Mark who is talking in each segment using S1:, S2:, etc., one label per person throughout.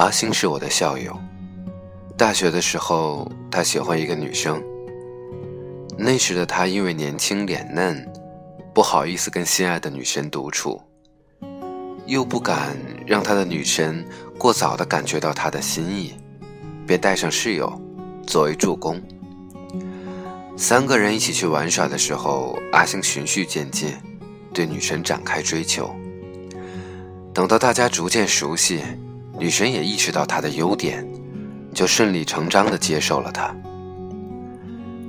S1: 阿星是我的校友。大学的时候，他喜欢一个女生。那时的他因为年轻脸嫩，不好意思跟心爱的女神独处，又不敢让他的女神过早的感觉到他的心意，便带上室友作为助攻。三个人一起去玩耍的时候，阿星循序渐进，对女神展开追求。等到大家逐渐熟悉。女神也意识到他的优点，就顺理成章地接受了他。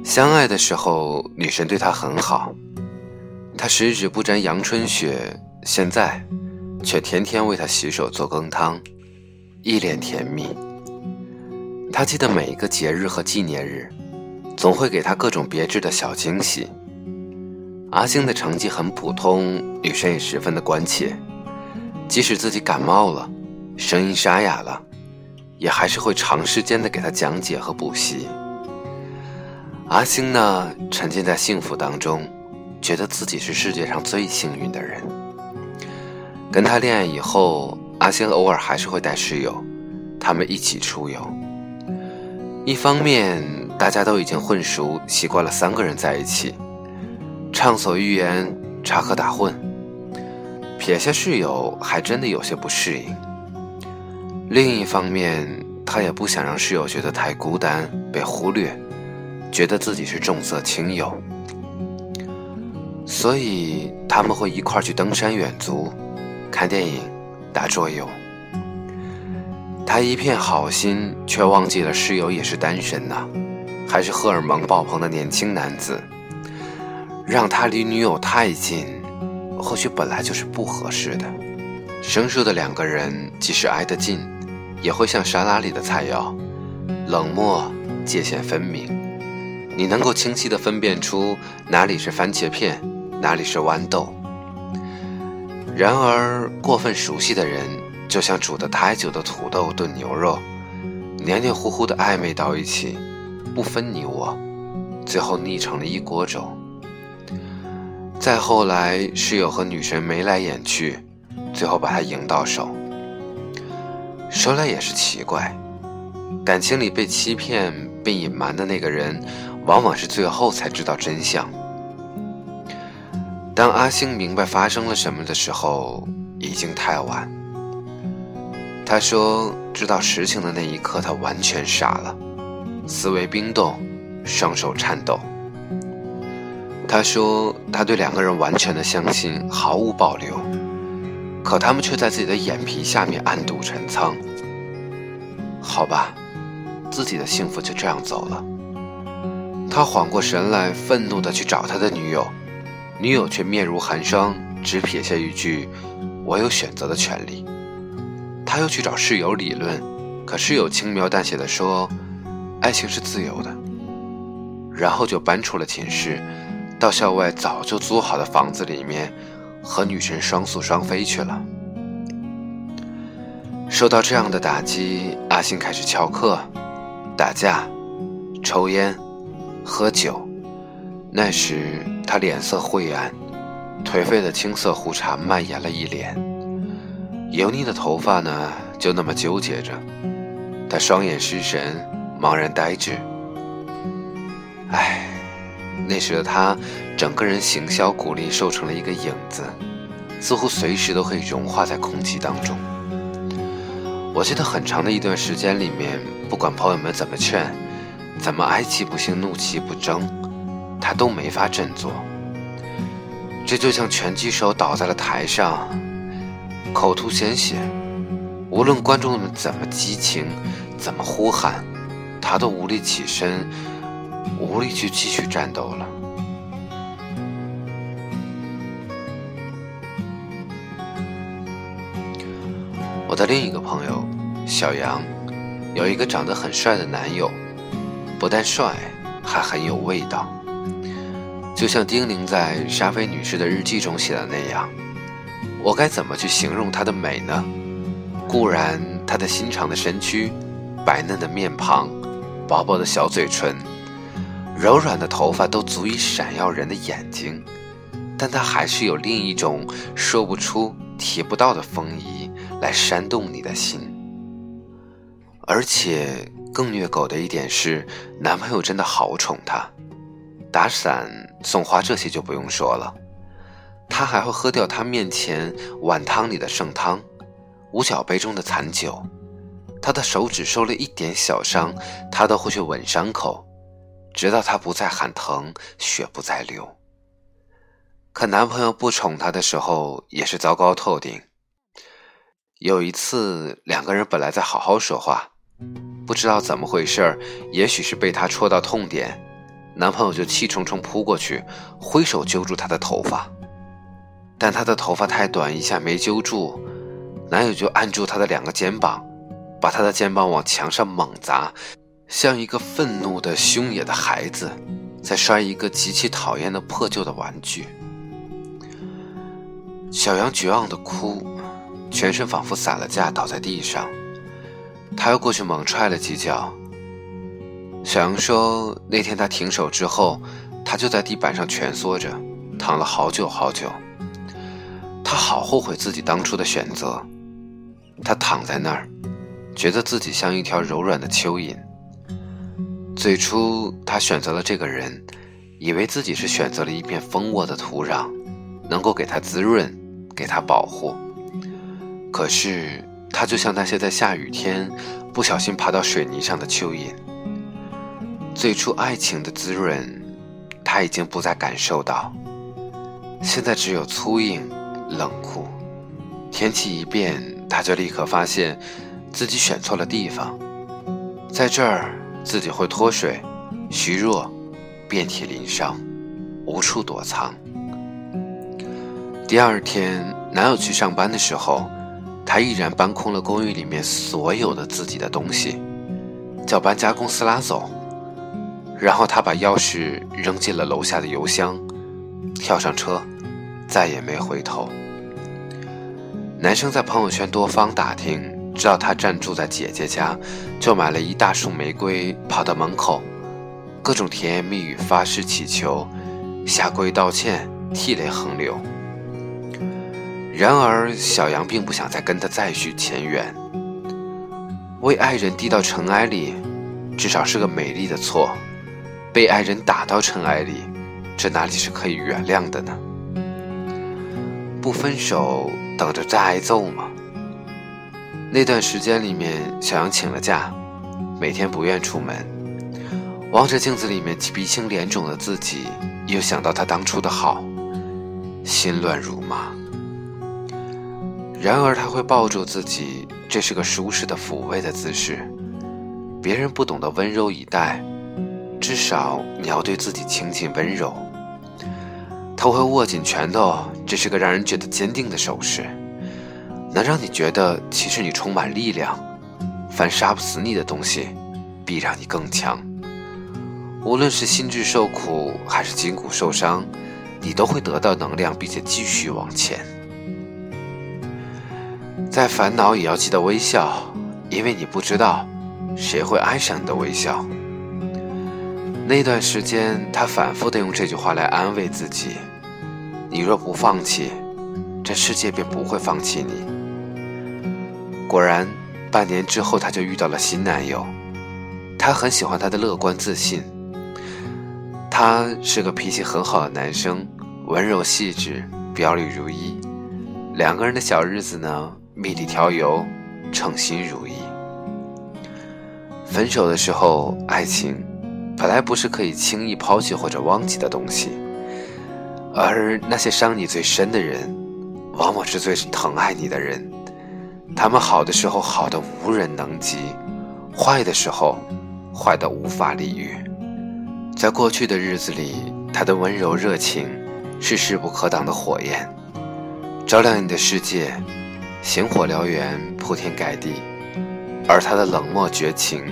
S1: 相爱的时候，女神对他很好，他十指不沾阳春雪，现在却天天为他洗手做羹汤，一脸甜蜜。他记得每一个节日和纪念日，总会给他各种别致的小惊喜。阿星的成绩很普通，女神也十分的关切，即使自己感冒了。声音沙哑了，也还是会长时间的给他讲解和补习。阿星呢，沉浸在幸福当中，觉得自己是世界上最幸运的人。跟他恋爱以后，阿星偶尔还是会带室友，他们一起出游。一方面，大家都已经混熟，习惯了三个人在一起，畅所欲言，插科打诨。撇下室友，还真的有些不适应。另一方面，他也不想让室友觉得太孤单、被忽略，觉得自己是重色轻友，所以他们会一块去登山远足、看电影、打桌游。他一片好心，却忘记了室友也是单身呐，还是荷尔蒙爆棚的年轻男子。让他离女友太近，或许本来就是不合适的。生疏的两个人，即使挨得近。也会像沙拉里的菜肴，冷漠界限分明，你能够清晰地分辨出哪里是番茄片，哪里是豌豆。然而，过分熟悉的人，就像煮得太久的土豆炖牛肉，黏黏糊糊的暧昧到一起，不分你我，最后腻成了一锅粥。再后来，室友和女神眉来眼去，最后把他赢到手。说来也是奇怪，感情里被欺骗、被隐瞒的那个人，往往是最后才知道真相。当阿星明白发生了什么的时候，已经太晚。他说：“知道实情的那一刻，他完全傻了，思维冰冻，双手颤抖。”他说：“他对两个人完全的相信，毫无保留。”可他们却在自己的眼皮下面暗度陈仓。好吧，自己的幸福就这样走了。他缓过神来，愤怒地去找他的女友，女友却面如寒霜，只撇下一句：“我有选择的权利。”他又去找室友理论，可室友轻描淡写的说：“爱情是自由的。”然后就搬出了寝室，到校外早就租好的房子里面。和女神双宿双飞去了。受到这样的打击，阿星开始翘课、打架、抽烟、喝酒。那时他脸色晦暗，颓废的青色胡茬蔓延了一脸，油腻的头发呢就那么纠结着。他双眼失神，茫然呆滞。唉。那时的他，整个人形销骨立，瘦成了一个影子，似乎随时都可以融化在空气当中。我记得很长的一段时间里面，不管朋友们怎么劝，怎么哀其不幸，怒其不争，他都没法振作。这就像拳击手倒在了台上，口吐鲜血，无论观众们怎么激情，怎么呼喊，他都无力起身。无力去继续战斗了。的另一个朋友小杨，有一个长得很帅的男友，不但帅，还很有味道。就像丁玲在沙菲女士的日记中写的那样，我该怎么去形容她的美呢？固然她的心长的身躯，白嫩的面庞，薄薄的小嘴唇。柔软的头发都足以闪耀人的眼睛，但它还是有另一种说不出、提不到的风仪来煽动你的心。而且更虐狗的一点是，男朋友真的好宠她，打伞、送花这些就不用说了，他还会喝掉她面前碗汤里的剩汤，五角杯中的残酒。他的手指受了一点小伤，他都会去吻伤口，直到他不再喊疼，血不再流。可男朋友不宠她的时候，也是糟糕透顶。有一次，两个人本来在好好说话，不知道怎么回事也许是被他戳到痛点，男朋友就气冲冲扑过去，挥手揪住她的头发，但她的头发太短，一下没揪住，男友就按住她的两个肩膀，把她的肩膀往墙上猛砸，像一个愤怒的凶野的孩子，在摔一个极其讨厌的破旧的玩具。小杨绝望的哭。全身仿佛散了架，倒在地上。他又过去猛踹了几脚。小杨说：“那天他停手之后，他就在地板上蜷缩着，躺了好久好久。他好后悔自己当初的选择。他躺在那儿，觉得自己像一条柔软的蚯蚓。最初他选择了这个人，以为自己是选择了一片蜂窝的土壤，能够给他滋润，给他保护。”可是，他就像那些在下雨天不小心爬到水泥上的蚯蚓。最初爱情的滋润，他已经不再感受到。现在只有粗硬、冷酷。天气一变，他就立刻发现自己选错了地方。在这儿，自己会脱水、虚弱、遍体鳞伤，无处躲藏。第二天，男友去上班的时候。他毅然搬空了公寓里面所有的自己的东西，叫搬家公司拉走。然后他把钥匙扔进了楼下的邮箱，跳上车，再也没回头。男生在朋友圈多方打听，知道他暂住在姐姐家，就买了一大束玫瑰，跑到门口，各种甜言蜜语，发誓祈求，下跪道歉，涕泪横流。然而，小杨并不想再跟他再续前缘。为爱人低到尘埃里，至少是个美丽的错；被爱人打到尘埃里，这哪里是可以原谅的呢？不分手，等着再挨揍吗？那段时间里面，小杨请了假，每天不愿出门，望着镜子里面鼻青脸肿的自己，又想到他当初的好，心乱如麻。然而他会抱住自己，这是个舒适的抚慰的姿势。别人不懂得温柔以待，至少你要对自己亲近温柔。他会握紧拳头，这是个让人觉得坚定的手势，能让你觉得其实你充满力量。凡杀不死你的东西，必让你更强。无论是心智受苦还是筋骨受伤，你都会得到能量，并且继续往前。再烦恼也要记得微笑，因为你不知道谁会爱上你的微笑。那段时间，他反复的用这句话来安慰自己：“你若不放弃，这世界便不会放弃你。”果然，半年之后，他就遇到了新男友。他很喜欢他的乐观自信。他是个脾气很好的男生，温柔细致，表里如一。两个人的小日子呢？蜜里调油，称心如意。分手的时候，爱情本来不是可以轻易抛弃或者忘记的东西，而那些伤你最深的人，往往是最疼爱你的人。他们好的时候好的无人能及，坏的时候坏的无法理喻。在过去的日子里，他的温柔热情是势不可挡的火焰，照亮你的世界。星火燎原，铺天盖地，而他的冷漠绝情，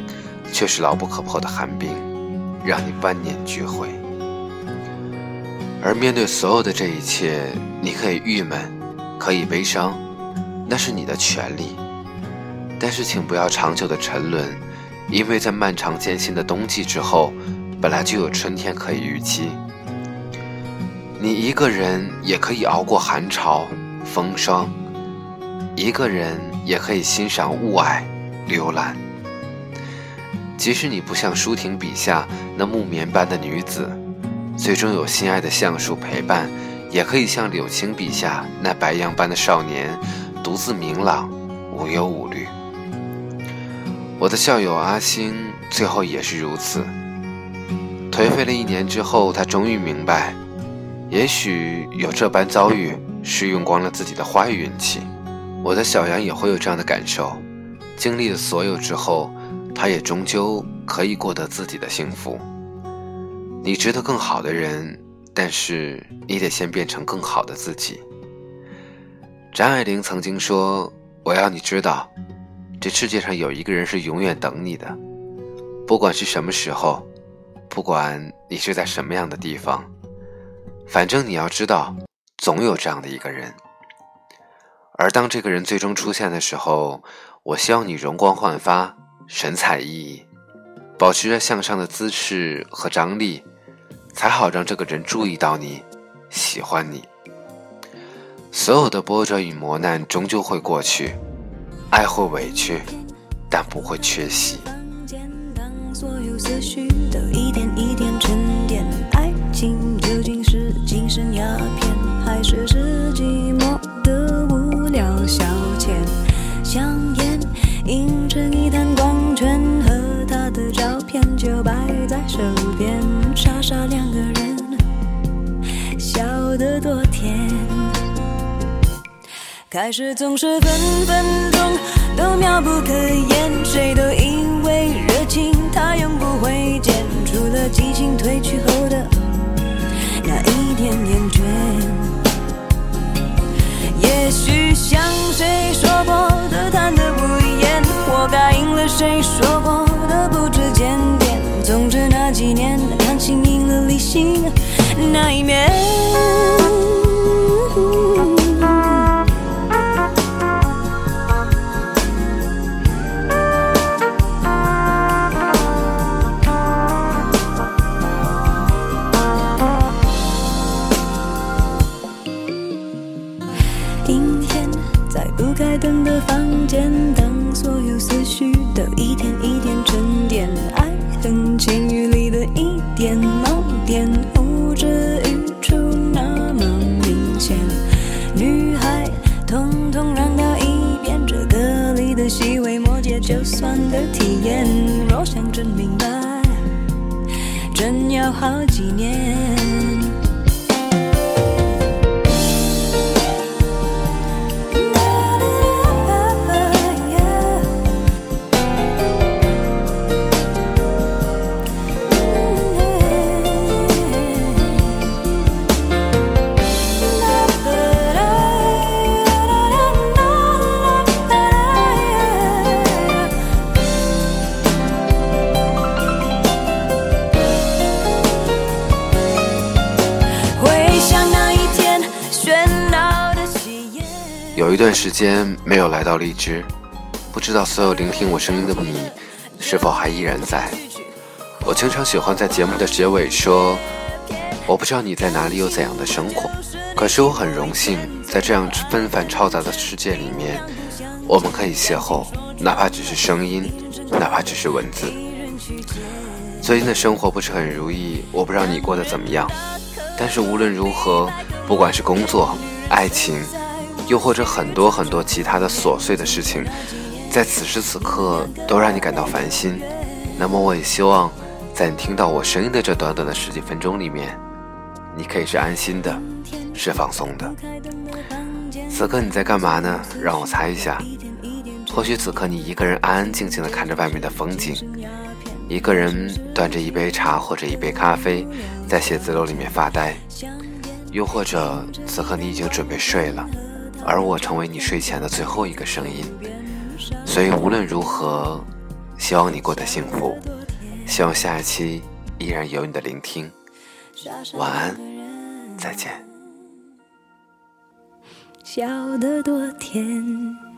S1: 却是牢不可破的寒冰，让你万念俱灰。而面对所有的这一切，你可以郁闷，可以悲伤，那是你的权利。但是，请不要长久的沉沦，因为在漫长艰辛的冬季之后，本来就有春天可以预期。你一个人也可以熬过寒潮、风霜。一个人也可以欣赏雾霭、流岚，即使你不像舒婷笔下那木棉般的女子，最终有心爱的橡树陪伴，也可以像柳青笔下那白杨般的少年，独自明朗，无忧无虑。我的校友阿星最后也是如此。颓废了一年之后，他终于明白，也许有这般遭遇是用光了自己的坏运气。我的小杨也会有这样的感受，经历了所有之后，他也终究可以过得自己的幸福。你值得更好的人，但是你得先变成更好的自己。张爱玲曾经说：“我要你知道。”这世界上有一个人是永远等你的，不管是什么时候，不管你是在什么样的地方，反正你要知道，总有这样的一个人。而当这个人最终出现的时候，我希望你容光焕发，神采奕奕，保持着向上的姿势和张力，才好让这个人注意到你，喜欢你。所有的波折与磨难终究会过去。爱会委屈，但不会缺席。
S2: 所有思绪都一点一点沉淀，爱情究竟是精神鸦片，还是是寂摆在手边，傻傻两个人，笑得多甜。开始总是分分钟都妙不可言，谁都以为热情它永不会减，除了激情褪去后的那一点厌倦。也许像谁说过的贪得无厌，活该应了谁说过。总之那几年，感情赢了理性那一面。好几年。
S1: 段时间没有来到荔枝，不知道所有聆听我声音的你是否还依然在。我经常喜欢在节目的结尾说：“我不知道你在哪里有怎样的生活，可是我很荣幸在这样纷繁嘈杂的世界里面，我们可以邂逅，哪怕只是声音，哪怕只是文字。”最近的生活不是很如意，我不知道你过得怎么样，但是无论如何，不管是工作、爱情。又或者很多很多其他的琐碎的事情，在此时此刻都让你感到烦心。那么，我也希望在你听到我声音的这短短的十几分钟里面，你可以是安心的，是放松的。此刻你在干嘛呢？让我猜一下。或许此刻你一个人安安静静的看着外面的风景，一个人端着一杯茶或者一杯咖啡，在写字楼里面发呆。又或者此刻你已经准备睡了。而我成为你睡前的最后一个声音，所以无论如何，希望你过得幸福，希望下一期依然有你的聆听。晚安，再见。
S2: 笑得多甜。